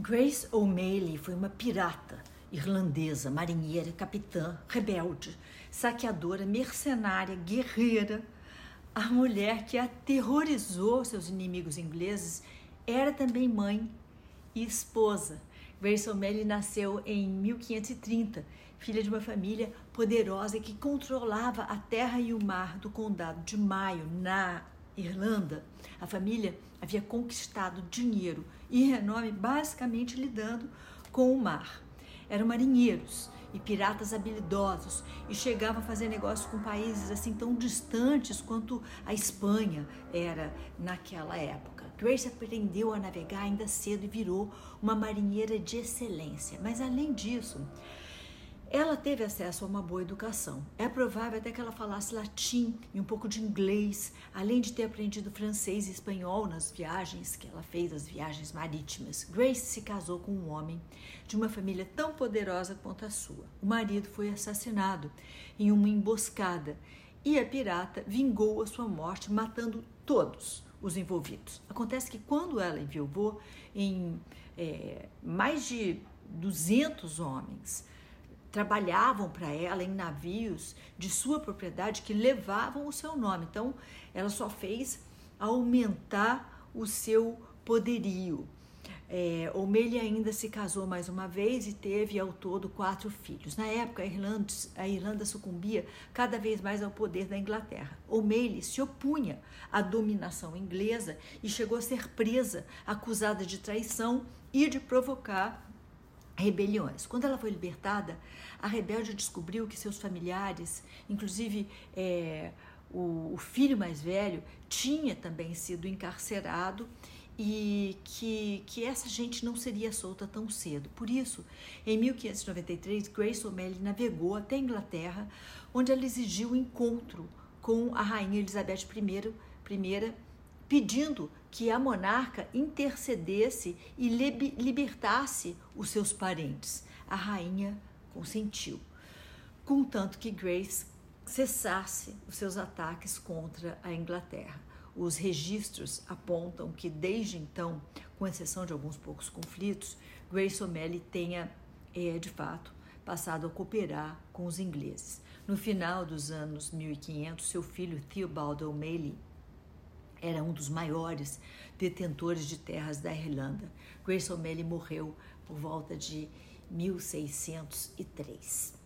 Grace O'Malley foi uma pirata irlandesa, marinheira, capitã, rebelde, saqueadora, mercenária, guerreira. A mulher que aterrorizou seus inimigos ingleses era também mãe e esposa. Grace O'Malley nasceu em 1530, filha de uma família poderosa que controlava a terra e o mar do condado de Mayo, na Irlanda. A família havia conquistado dinheiro e renome basicamente lidando com o mar. Eram marinheiros e piratas habilidosos e chegavam a fazer negócio com países assim tão distantes quanto a Espanha era naquela época. Grace aprendeu a navegar ainda cedo e virou uma marinheira de excelência. Mas além disso, ela teve acesso a uma boa educação. É provável até que ela falasse latim e um pouco de inglês, além de ter aprendido francês e espanhol nas viagens que ela fez, as viagens marítimas. Grace se casou com um homem de uma família tão poderosa quanto a sua. O marido foi assassinado em uma emboscada e a pirata vingou a sua morte, matando todos os envolvidos. Acontece que quando ela enviou em é, mais de 200 homens, trabalhavam para ela em navios de sua propriedade que levavam o seu nome. Então, ela só fez aumentar o seu poderio. É, ainda se casou mais uma vez e teve ao todo quatro filhos. Na época, a Irlanda, a Irlanda sucumbia cada vez mais ao poder da Inglaterra. O'Malley se opunha à dominação inglesa e chegou a ser presa, acusada de traição e de provocar rebeliões. Quando ela foi libertada, a rebelde descobriu que seus familiares, inclusive é, o, o, filho mais velho, tinha também sido encarcerado e que, que essa gente não seria solta tão cedo. Por isso, em 1593, Grace O'Malley navegou até a Inglaterra, onde ela exigiu o um encontro com a rainha Elizabeth I, I pedindo que a monarca intercedesse e libertasse os seus parentes. A rainha consentiu, contanto que Grace cessasse os seus ataques contra a Inglaterra. Os registros apontam que desde então, com exceção de alguns poucos conflitos, Grace O'Malley tenha, é, de fato, passado a cooperar com os ingleses. No final dos anos 1500, seu filho Theobald O'Malley era um dos maiores detentores de terras da Irlanda. Grace O'Malley morreu por volta de 1603.